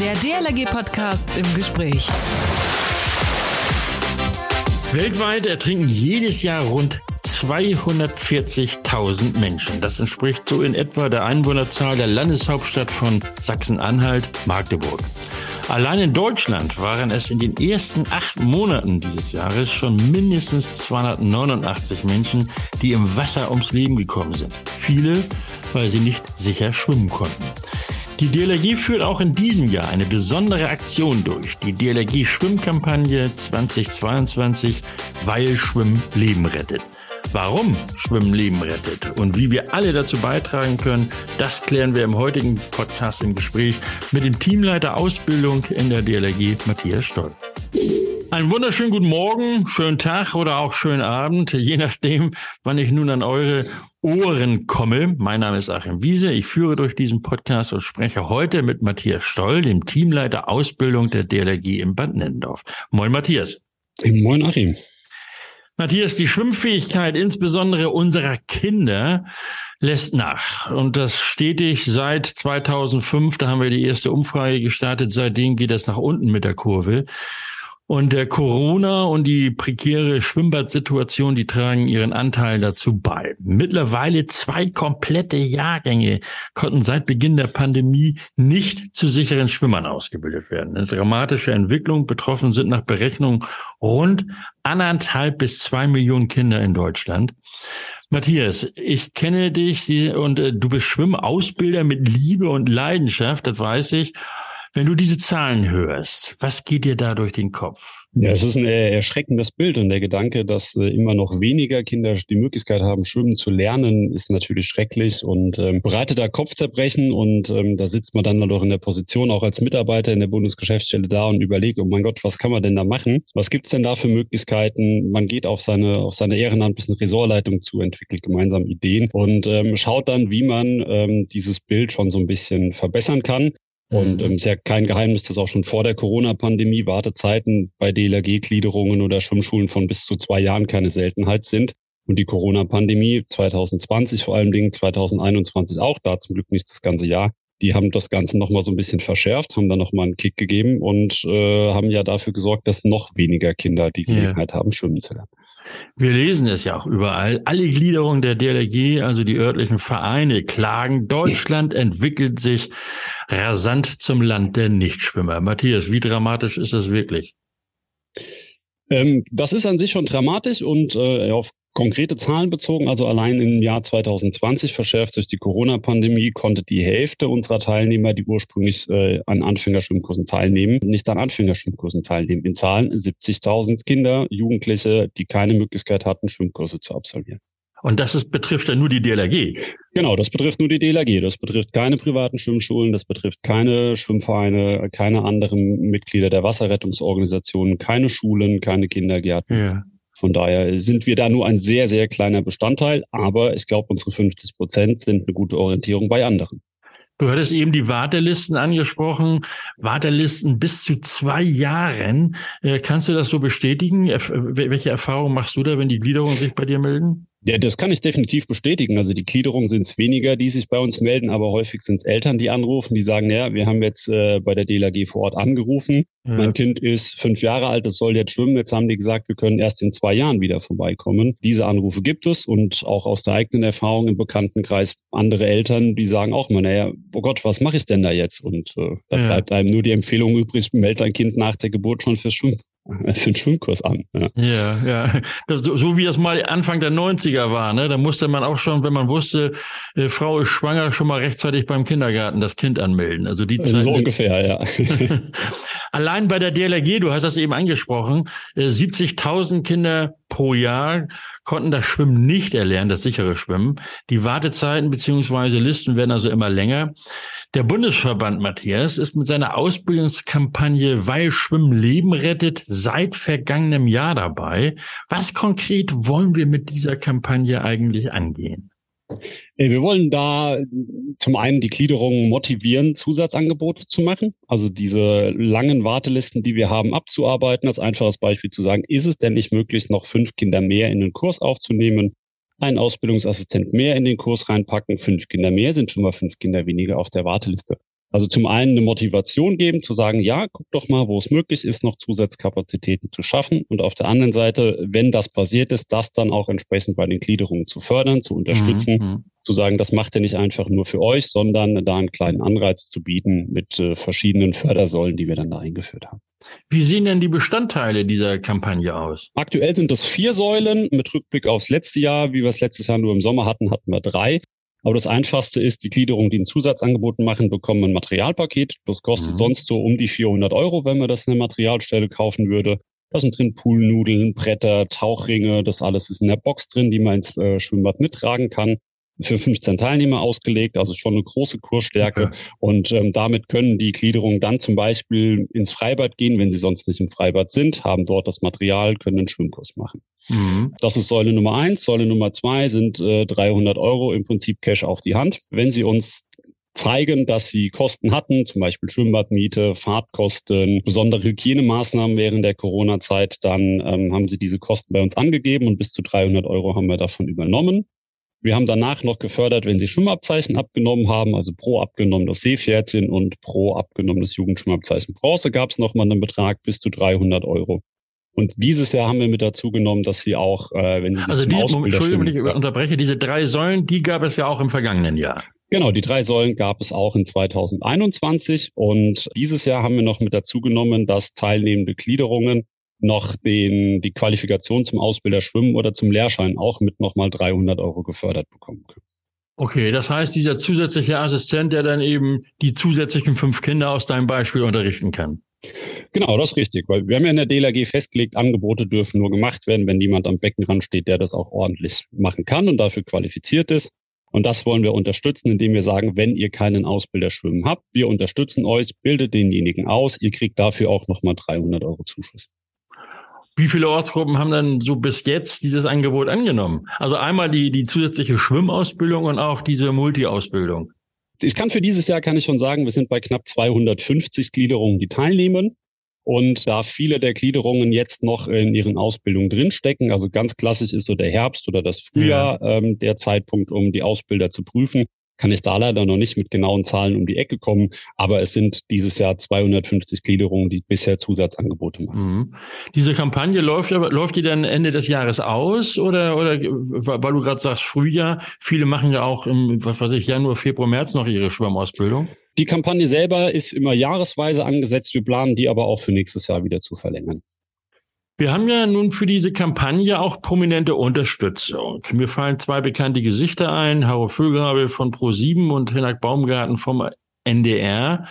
Der DLRG-Podcast im Gespräch. Weltweit ertrinken jedes Jahr rund 240.000 Menschen. Das entspricht so in etwa der Einwohnerzahl der Landeshauptstadt von Sachsen-Anhalt, Magdeburg. Allein in Deutschland waren es in den ersten acht Monaten dieses Jahres schon mindestens 289 Menschen, die im Wasser ums Leben gekommen sind. Viele, weil sie nicht sicher schwimmen konnten. Die DLRG führt auch in diesem Jahr eine besondere Aktion durch. Die DLRG Schwimmkampagne 2022, weil Schwimmen Leben rettet. Warum Schwimmen Leben rettet und wie wir alle dazu beitragen können, das klären wir im heutigen Podcast im Gespräch mit dem Teamleiter Ausbildung in der DLRG, Matthias Stoll. Einen wunderschönen guten Morgen, schönen Tag oder auch schönen Abend, je nachdem, wann ich nun an eure Ohren komme. Mein Name ist Achim Wiese. Ich führe durch diesen Podcast und spreche heute mit Matthias Stoll, dem Teamleiter Ausbildung der DLRG im Bad Nennendorf. Moin, Matthias. Moin, Achim. Matthias, die Schwimmfähigkeit insbesondere unserer Kinder lässt nach. Und das stetig seit 2005, da haben wir die erste Umfrage gestartet. Seitdem geht es nach unten mit der Kurve. Und der Corona und die prekäre Schwimmbadsituation, die tragen ihren Anteil dazu bei. Mittlerweile zwei komplette Jahrgänge konnten seit Beginn der Pandemie nicht zu sicheren Schwimmern ausgebildet werden. Eine dramatische Entwicklung. Betroffen sind nach Berechnung rund anderthalb bis zwei Millionen Kinder in Deutschland. Matthias, ich kenne dich und äh, du bist Schwimmausbilder mit Liebe und Leidenschaft, das weiß ich. Wenn du diese Zahlen hörst, was geht dir da durch den Kopf? Ja, es ist ein erschreckendes Bild und der Gedanke, dass äh, immer noch weniger Kinder die Möglichkeit haben, schwimmen zu lernen, ist natürlich schrecklich und ähm, bereitet da Kopfzerbrechen und ähm, da sitzt man dann doch in der Position auch als Mitarbeiter in der Bundesgeschäftsstelle da und überlegt, oh mein Gott, was kann man denn da machen? Was gibt's denn da für Möglichkeiten? Man geht auf seine auf seine Ehrenamt eine Ressortleitung zu, entwickelt gemeinsam Ideen und ähm, schaut dann, wie man ähm, dieses Bild schon so ein bisschen verbessern kann. Und mhm. ähm, ist ja kein Geheimnis, dass auch schon vor der Corona-Pandemie Wartezeiten bei DLRG-Gliederungen oder Schwimmschulen von bis zu zwei Jahren keine Seltenheit sind. Und die Corona-Pandemie 2020 vor allen Dingen, 2021 auch, da zum Glück nicht das ganze Jahr, die haben das Ganze nochmal so ein bisschen verschärft, haben da nochmal einen Kick gegeben und äh, haben ja dafür gesorgt, dass noch weniger Kinder die Gelegenheit ja. haben, schwimmen zu lernen. Wir lesen es ja auch überall. Alle Gliederungen der DLRG, also die örtlichen Vereine, klagen, Deutschland entwickelt sich rasant zum Land der Nichtschwimmer. Matthias, wie dramatisch ist das wirklich? Ähm, das ist an sich schon dramatisch und äh, auf konkrete Zahlen bezogen, also allein im Jahr 2020 verschärft durch die Corona-Pandemie, konnte die Hälfte unserer Teilnehmer, die ursprünglich äh, an Anfängerschwimmkursen teilnehmen, nicht an Anfängerschwimmkursen teilnehmen. In Zahlen 70.000 Kinder, Jugendliche, die keine Möglichkeit hatten, Schwimmkurse zu absolvieren. Und das ist, betrifft ja nur die DLRG. Genau, das betrifft nur die DLRG. Das betrifft keine privaten Schwimmschulen, das betrifft keine Schwimmvereine, keine anderen Mitglieder der Wasserrettungsorganisationen, keine Schulen, keine Kindergärten. Ja. Von daher sind wir da nur ein sehr, sehr kleiner Bestandteil, aber ich glaube, unsere 50 Prozent sind eine gute Orientierung bei anderen. Du hattest eben die Wartelisten angesprochen, Wartelisten bis zu zwei Jahren. Äh, kannst du das so bestätigen? Welche Erfahrungen machst du da, wenn die Gliederungen sich bei dir melden? Ja, das kann ich definitiv bestätigen. Also die Gliederung sind es weniger, die sich bei uns melden, aber häufig sind es Eltern, die anrufen, die sagen, ja, wir haben jetzt äh, bei der DLAG vor Ort angerufen. Ja. Mein Kind ist fünf Jahre alt, es soll jetzt schwimmen. Jetzt haben die gesagt, wir können erst in zwei Jahren wieder vorbeikommen. Diese Anrufe gibt es und auch aus der eigenen Erfahrung im Bekanntenkreis andere Eltern, die sagen auch mal, naja, oh Gott, was mache ich denn da jetzt? Und äh, da ja. bleibt einem nur die Empfehlung übrig, meld dein Kind nach der Geburt schon fürs Schwimmen für einen Schwimmkurs an. Ja, ja. ja. So, so, wie das mal Anfang der 90er war, ne? Da musste man auch schon, wenn man wusste, äh, Frau ist schwanger, schon mal rechtzeitig beim Kindergarten das Kind anmelden. Also die Zeit. So ungefähr, ja. Allein bei der DLRG, du hast das eben angesprochen, äh, 70.000 Kinder pro Jahr konnten das Schwimmen nicht erlernen, das sichere Schwimmen. Die Wartezeiten beziehungsweise Listen werden also immer länger. Der Bundesverband Matthias ist mit seiner Ausbildungskampagne Weil Schwimmen Leben rettet seit vergangenem Jahr dabei. Was konkret wollen wir mit dieser Kampagne eigentlich angehen? Äh, wir wollen da zum einen die Gliederung motivieren, Zusatzangebote zu machen, also diese langen Wartelisten, die wir haben, abzuarbeiten. Als einfaches Beispiel zu sagen, ist es denn nicht möglich, noch fünf Kinder mehr in den Kurs aufzunehmen? Einen Ausbildungsassistent mehr in den Kurs reinpacken. Fünf Kinder mehr sind schon mal fünf Kinder weniger auf der Warteliste. Also zum einen eine Motivation geben, zu sagen, ja, guck doch mal, wo es möglich ist, noch Zusatzkapazitäten zu schaffen. Und auf der anderen Seite, wenn das passiert ist, das dann auch entsprechend bei den Gliederungen zu fördern, zu unterstützen, mhm. zu sagen, das macht ihr nicht einfach nur für euch, sondern da einen kleinen Anreiz zu bieten mit äh, verschiedenen Fördersäulen, die wir dann da eingeführt haben. Wie sehen denn die Bestandteile dieser Kampagne aus? Aktuell sind das vier Säulen. Mit Rückblick aufs letzte Jahr, wie wir es letztes Jahr nur im Sommer hatten, hatten wir drei. Aber das Einfachste ist, die Gliederung, die ein Zusatzangebot machen, bekommen ein Materialpaket. Das kostet mhm. sonst so um die 400 Euro, wenn man das in der Materialstelle kaufen würde. Da sind drin Poolnudeln, Bretter, Tauchringe. Das alles ist in der Box drin, die man ins äh, Schwimmbad mittragen kann für 15 Teilnehmer ausgelegt, also schon eine große Kursstärke. Okay. Und ähm, damit können die Gliederungen dann zum Beispiel ins Freibad gehen, wenn sie sonst nicht im Freibad sind, haben dort das Material, können einen Schwimmkurs machen. Mhm. Das ist Säule Nummer eins. Säule Nummer zwei sind äh, 300 Euro im Prinzip Cash auf die Hand. Wenn Sie uns zeigen, dass sie Kosten hatten, zum Beispiel Schwimmbadmiete, Fahrtkosten, besondere Hygienemaßnahmen während der Corona-Zeit, dann ähm, haben sie diese Kosten bei uns angegeben und bis zu 300 Euro haben wir davon übernommen. Wir haben danach noch gefördert, wenn sie Schwimmabzeichen abgenommen haben, also pro abgenommen das Seepferdchen und pro abgenommen das Jugendschwimmabzeichen Bronze gab es nochmal einen Betrag bis zu 300 Euro. Und dieses Jahr haben wir mit dazu genommen, dass sie auch, äh, wenn sie sich also diese, Entschuldigung, wenn ich unterbreche, diese drei Säulen, die gab es ja auch im vergangenen Jahr. Genau, die drei Säulen gab es auch in 2021 und dieses Jahr haben wir noch mit dazu genommen, dass teilnehmende Gliederungen noch den, die Qualifikation zum Ausbilder Schwimmen oder zum Lehrschein auch mit nochmal 300 Euro gefördert bekommen können. Okay, das heißt, dieser zusätzliche Assistent, der dann eben die zusätzlichen fünf Kinder aus deinem Beispiel unterrichten kann. Genau, das ist richtig, weil wir haben ja in der DLRG festgelegt, Angebote dürfen nur gemacht werden, wenn jemand am Beckenrand steht, der das auch ordentlich machen kann und dafür qualifiziert ist. Und das wollen wir unterstützen, indem wir sagen, wenn ihr keinen Ausbilder schwimmen habt, wir unterstützen euch, bildet denjenigen aus, ihr kriegt dafür auch nochmal 300 Euro Zuschuss. Wie viele Ortsgruppen haben dann so bis jetzt dieses Angebot angenommen? Also einmal die, die zusätzliche Schwimmausbildung und auch diese Multi-Ausbildung. Ich kann für dieses Jahr kann ich schon sagen, wir sind bei knapp 250 Gliederungen, die teilnehmen. Und da viele der Gliederungen jetzt noch in ihren Ausbildungen drinstecken, also ganz klassisch ist so der Herbst oder das Frühjahr ja. ähm, der Zeitpunkt, um die Ausbilder zu prüfen, kann ich da leider noch nicht mit genauen Zahlen um die Ecke kommen, aber es sind dieses Jahr 250 Gliederungen, die bisher Zusatzangebote machen. Mhm. Diese Kampagne läuft aber, läuft die dann Ende des Jahres aus oder, oder weil du gerade sagst Frühjahr, viele machen ja auch im, was weiß ich, Januar, Februar, März noch ihre Schwimmausbildung? Die Kampagne selber ist immer jahresweise angesetzt. Wir planen die aber auch für nächstes Jahr wieder zu verlängern. Wir haben ja nun für diese Kampagne auch prominente Unterstützung. Mir fallen zwei bekannte Gesichter ein, Haro Füllgrabe von Pro7 und Hinak Baumgarten vom NDR.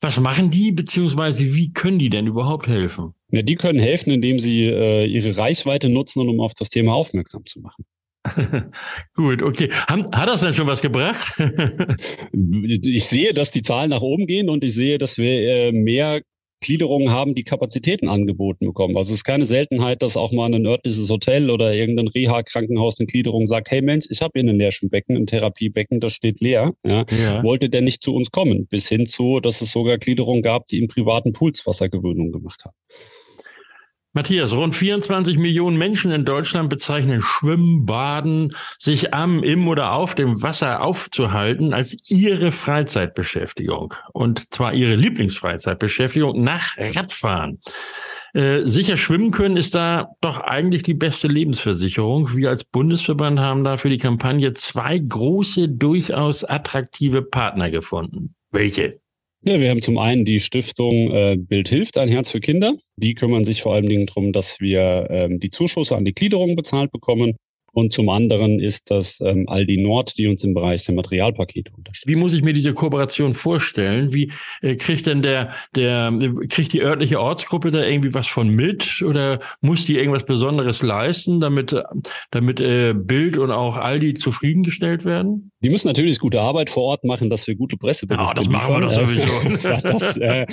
Was machen die, beziehungsweise wie können die denn überhaupt helfen? Ja, die können helfen, indem sie äh, ihre Reichweite nutzen, um auf das Thema aufmerksam zu machen. Gut, okay. Hat das denn schon was gebracht? ich sehe, dass die Zahlen nach oben gehen und ich sehe, dass wir äh, mehr Gliederungen haben, die Kapazitäten angeboten bekommen. Also es ist keine Seltenheit, dass auch mal ein örtliches Hotel oder irgendein Reha-Krankenhaus eine Gliederung sagt, hey Mensch, ich habe hier ein Leerschwimmbecken, ein Therapiebecken, das steht leer. Ja, ja. Wollte der nicht zu uns kommen? Bis hin zu, dass es sogar Gliederungen gab, die in privaten Pools Wassergewöhnung gemacht haben. Matthias, rund 24 Millionen Menschen in Deutschland bezeichnen Schwimmen, Baden, sich am, im oder auf dem Wasser aufzuhalten als ihre Freizeitbeschäftigung. Und zwar ihre Lieblingsfreizeitbeschäftigung nach Radfahren. Äh, sicher schwimmen können ist da doch eigentlich die beste Lebensversicherung. Wir als Bundesverband haben da für die Kampagne zwei große, durchaus attraktive Partner gefunden. Welche? Ja, wir haben zum einen die Stiftung äh, Bild hilft, ein Herz für Kinder. Die kümmern sich vor allen Dingen darum, dass wir ähm, die Zuschüsse an die Gliederung bezahlt bekommen. Und zum anderen ist das ähm, Aldi Nord, die uns im Bereich der Materialpakete unterstützt. Wie muss ich mir diese Kooperation vorstellen? Wie äh, kriegt denn der, der, kriegt die örtliche Ortsgruppe da irgendwie was von mit oder muss die irgendwas Besonderes leisten, damit, damit äh, Bild und auch Aldi zufriedengestellt werden? Die müssen natürlich gute Arbeit vor Ort machen, dass wir gute Presseberichte Ja, das machen wir doch sowieso. das, äh,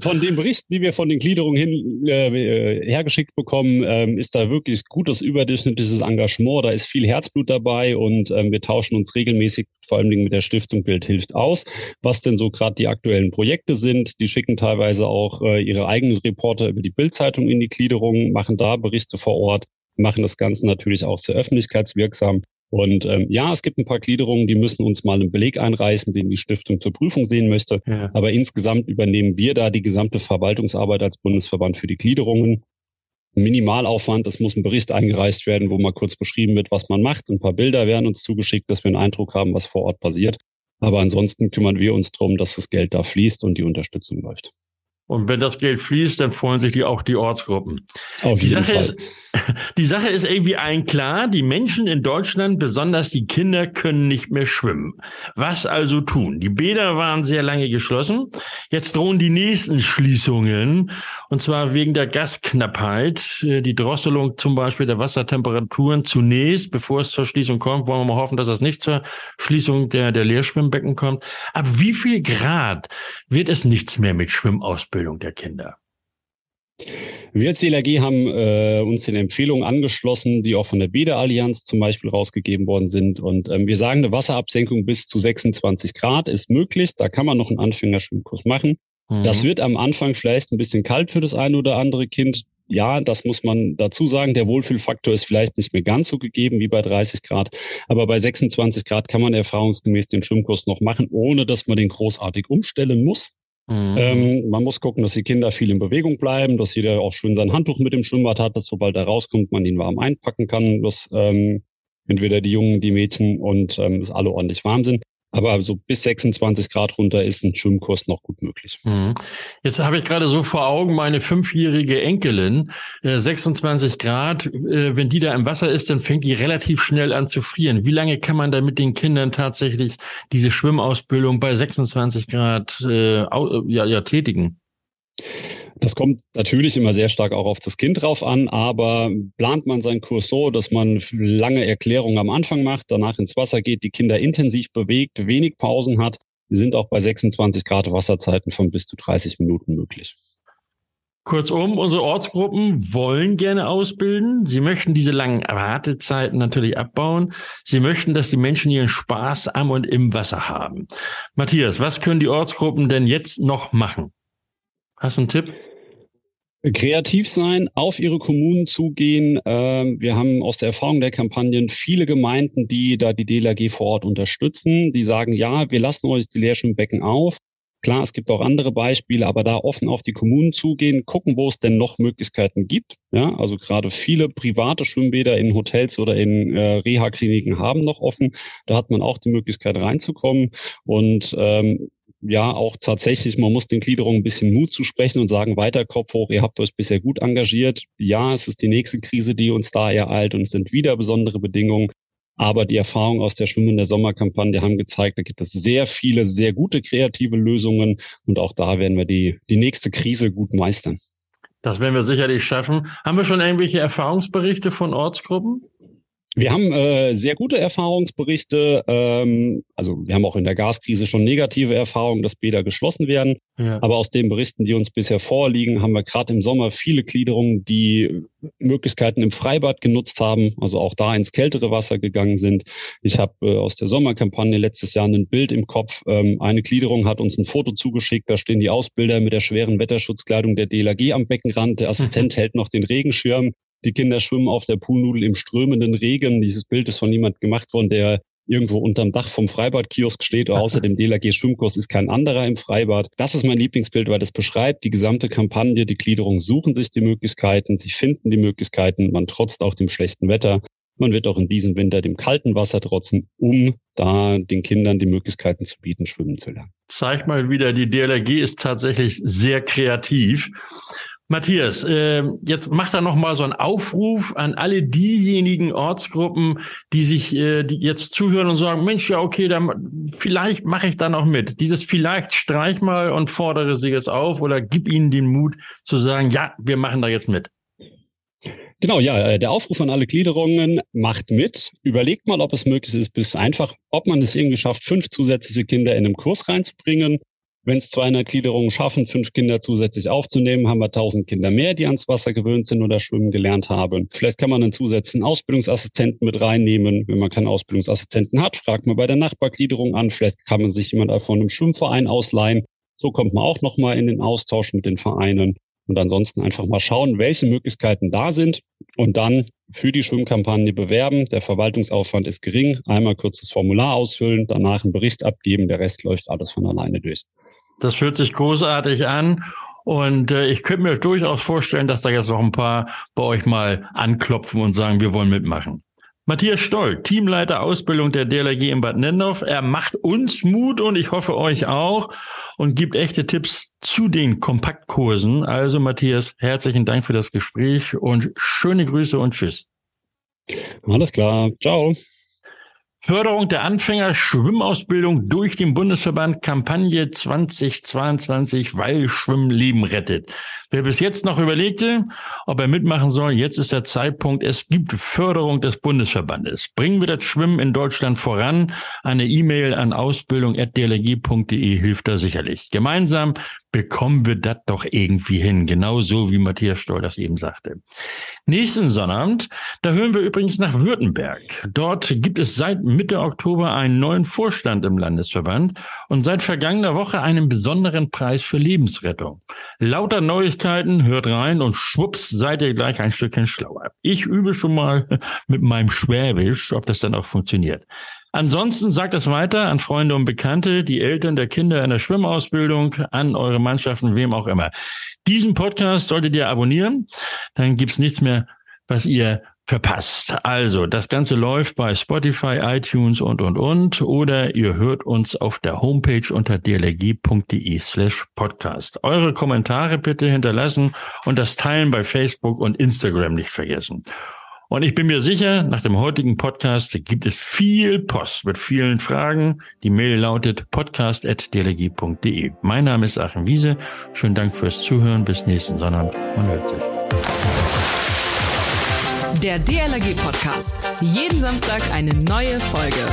von den Berichten, die wir von den Gliederungen hin äh, hergeschickt bekommen, ähm, ist da wirklich gutes überdurchschnittliches Engagement. Da ist viel Herzblut dabei und ähm, wir tauschen uns regelmäßig vor allen Dingen mit der Stiftung Bild hilft aus, was denn so gerade die aktuellen Projekte sind. Die schicken teilweise auch äh, ihre eigenen Reporter über die Bildzeitung in die Gliederung, machen da Berichte vor Ort, machen das Ganze natürlich auch sehr öffentlichkeitswirksam. Und ähm, ja, es gibt ein paar Gliederungen, die müssen uns mal einen Beleg einreißen, den die Stiftung zur Prüfung sehen möchte. Ja. Aber insgesamt übernehmen wir da die gesamte Verwaltungsarbeit als Bundesverband für die Gliederungen. Minimalaufwand, es muss ein Bericht eingereicht werden, wo mal kurz beschrieben wird, was man macht. Ein paar Bilder werden uns zugeschickt, dass wir einen Eindruck haben, was vor Ort passiert. Aber ansonsten kümmern wir uns darum, dass das Geld da fließt und die Unterstützung läuft. Und wenn das Geld fließt, dann freuen sich die auch die Ortsgruppen. Auf die Sache Fall. ist, die Sache ist irgendwie allen klar, die Menschen in Deutschland, besonders die Kinder, können nicht mehr schwimmen. Was also tun? Die Bäder waren sehr lange geschlossen. Jetzt drohen die nächsten Schließungen, und zwar wegen der Gasknappheit. Die Drosselung zum Beispiel der Wassertemperaturen zunächst, bevor es zur Schließung kommt, wollen wir mal hoffen, dass es nicht zur Schließung der, der Leerschwimmbecken kommt. Ab wie viel Grad wird es nichts mehr mit Schwimmausbildung? Ausbildung der Kinder? Wir als DLRG haben äh, uns den Empfehlungen angeschlossen, die auch von der Bäderallianz zum Beispiel rausgegeben worden sind. Und ähm, wir sagen, eine Wasserabsenkung bis zu 26 Grad ist möglich. Da kann man noch einen Anfängerschwimmkurs machen. Mhm. Das wird am Anfang vielleicht ein bisschen kalt für das eine oder andere Kind. Ja, das muss man dazu sagen. Der Wohlfühlfaktor ist vielleicht nicht mehr ganz so gegeben wie bei 30 Grad. Aber bei 26 Grad kann man erfahrungsgemäß den Schwimmkurs noch machen, ohne dass man den großartig umstellen muss. Mhm. Ähm, man muss gucken, dass die Kinder viel in Bewegung bleiben, dass jeder auch schön sein Handtuch mit dem Schwimmbad hat, dass sobald er rauskommt, man ihn warm einpacken kann, dass ähm, entweder die Jungen, die Mädchen und ähm, dass alle ordentlich warm sind. Aber so bis 26 Grad runter ist ein Schwimmkurs noch gut möglich. Mhm. Jetzt habe ich gerade so vor Augen meine fünfjährige Enkelin, äh, 26 Grad. Äh, wenn die da im Wasser ist, dann fängt die relativ schnell an zu frieren. Wie lange kann man da mit den Kindern tatsächlich diese Schwimmausbildung bei 26 Grad äh, ja, ja, tätigen? Das kommt natürlich immer sehr stark auch auf das Kind drauf an, aber plant man seinen Kurs so, dass man lange Erklärungen am Anfang macht, danach ins Wasser geht, die Kinder intensiv bewegt, wenig Pausen hat, sind auch bei 26 Grad Wasserzeiten von bis zu 30 Minuten möglich. Kurzum, unsere Ortsgruppen wollen gerne ausbilden. Sie möchten diese langen Wartezeiten natürlich abbauen. Sie möchten, dass die Menschen ihren Spaß am und im Wasser haben. Matthias, was können die Ortsgruppen denn jetzt noch machen? Hast du einen Tipp? Kreativ sein, auf ihre Kommunen zugehen. Ähm, wir haben aus der Erfahrung der Kampagnen viele Gemeinden, die da die DLRG vor Ort unterstützen. Die sagen, ja, wir lassen euch die Leerschwimmbecken auf. Klar, es gibt auch andere Beispiele, aber da offen auf die Kommunen zugehen, gucken, wo es denn noch Möglichkeiten gibt. Ja, also gerade viele private Schwimmbäder in Hotels oder in äh, Reha-Kliniken haben noch offen. Da hat man auch die Möglichkeit reinzukommen. Und ähm, ja auch tatsächlich, man muss den Gliederungen ein bisschen Mut zusprechen und sagen, weiter Kopf hoch, ihr habt euch bisher gut engagiert. Ja, es ist die nächste Krise, die uns da ereilt und es sind wieder besondere Bedingungen. Aber die Erfahrungen aus der Schwimmen der Sommerkampagne haben gezeigt, da gibt es sehr viele, sehr gute kreative Lösungen und auch da werden wir die, die nächste Krise gut meistern. Das werden wir sicherlich schaffen. Haben wir schon irgendwelche Erfahrungsberichte von Ortsgruppen? Wir haben äh, sehr gute Erfahrungsberichte. Ähm, also wir haben auch in der Gaskrise schon negative Erfahrungen, dass Bäder geschlossen werden. Ja. Aber aus den Berichten, die uns bisher vorliegen, haben wir gerade im Sommer viele Gliederungen, die Möglichkeiten im Freibad genutzt haben, also auch da ins kältere Wasser gegangen sind. Ich habe äh, aus der Sommerkampagne letztes Jahr ein Bild im Kopf. Ähm, eine Gliederung hat uns ein Foto zugeschickt. Da stehen die Ausbilder mit der schweren Wetterschutzkleidung der DLAG am Beckenrand. Der Assistent mhm. hält noch den Regenschirm. Die Kinder schwimmen auf der Poolnudel im strömenden Regen. Dieses Bild ist von niemand gemacht worden, der irgendwo unterm Dach vom Freibadkiosk steht. Außer dem DLRG Schwimmkurs ist kein anderer im Freibad. Das ist mein Lieblingsbild, weil das beschreibt die gesamte Kampagne. Die Gliederung suchen sich die Möglichkeiten, sie finden die Möglichkeiten, man trotzt auch dem schlechten Wetter. Man wird auch in diesem Winter dem kalten Wasser trotzen, um da den Kindern die Möglichkeiten zu bieten, schwimmen zu lernen. Zeig mal wieder, die DLRG ist tatsächlich sehr kreativ. Matthias, äh, jetzt macht er noch mal so einen Aufruf an alle diejenigen Ortsgruppen, die sich äh, die jetzt zuhören und sagen, Mensch, ja okay, dann vielleicht mache ich da noch mit. Dieses vielleicht streich mal und fordere sie jetzt auf oder gib ihnen den Mut zu sagen, ja, wir machen da jetzt mit. Genau, ja, äh, der Aufruf an alle Gliederungen, macht mit, überlegt mal, ob es möglich ist, bis einfach, ob man es irgendwie schafft, fünf zusätzliche Kinder in einem Kurs reinzubringen wenn es 200 Gliederungen schaffen, fünf Kinder zusätzlich aufzunehmen, haben wir 1000 Kinder mehr, die ans Wasser gewöhnt sind oder schwimmen gelernt haben. Vielleicht kann man einen zusätzlichen Ausbildungsassistenten mit reinnehmen. Wenn man keinen Ausbildungsassistenten hat, fragt man bei der Nachbargliederung an. Vielleicht kann man sich jemand von einem Schwimmverein ausleihen. So kommt man auch nochmal in den Austausch mit den Vereinen. Und ansonsten einfach mal schauen, welche Möglichkeiten da sind und dann für die Schwimmkampagne bewerben. Der Verwaltungsaufwand ist gering. Einmal kurzes Formular ausfüllen, danach einen Bericht abgeben. Der Rest läuft alles von alleine durch. Das fühlt sich großartig an. Und äh, ich könnte mir durchaus vorstellen, dass da jetzt noch ein paar bei euch mal anklopfen und sagen, wir wollen mitmachen. Matthias Stoll, Teamleiter Ausbildung der DLRG in Bad Nendorf. Er macht uns Mut und ich hoffe euch auch und gibt echte Tipps zu den Kompaktkursen. Also Matthias, herzlichen Dank für das Gespräch und schöne Grüße und Tschüss. Alles klar. Ciao. Förderung der Anfänger-Schwimmausbildung durch den Bundesverband Kampagne 2022, weil Schwimmen Leben rettet. Wer bis jetzt noch überlegte, ob er mitmachen soll, jetzt ist der Zeitpunkt. Es gibt Förderung des Bundesverbandes. Bringen wir das Schwimmen in Deutschland voran. Eine E-Mail an ausbildung.dlg.de hilft da sicherlich. Gemeinsam bekommen wir das doch irgendwie hin. Genauso wie Matthias Stoll das eben sagte. Nächsten Sonnabend, da hören wir übrigens nach Württemberg. Dort gibt es seit Mitte Oktober einen neuen Vorstand im Landesverband und seit vergangener Woche einen besonderen Preis für Lebensrettung. Lauter Neuigkeiten, hört rein und schwupps seid ihr gleich ein Stückchen schlauer. Ich übe schon mal mit meinem Schwäbisch, ob das dann auch funktioniert. Ansonsten sagt es weiter an Freunde und Bekannte, die Eltern der Kinder in der Schwimmausbildung, an eure Mannschaften, wem auch immer. Diesen Podcast solltet ihr abonnieren, dann gibt's nichts mehr, was ihr verpasst. Also, das Ganze läuft bei Spotify, iTunes und, und, und. Oder ihr hört uns auf der Homepage unter dlg.de slash podcast. Eure Kommentare bitte hinterlassen und das Teilen bei Facebook und Instagram nicht vergessen. Und ich bin mir sicher, nach dem heutigen Podcast gibt es viel Post mit vielen Fragen. Die Mail lautet podcast.dlg.de. Mein Name ist Achim Wiese. Schönen Dank fürs Zuhören. Bis nächsten Sonntag. Man hört sich. Der DLRG Podcast. Jeden Samstag eine neue Folge.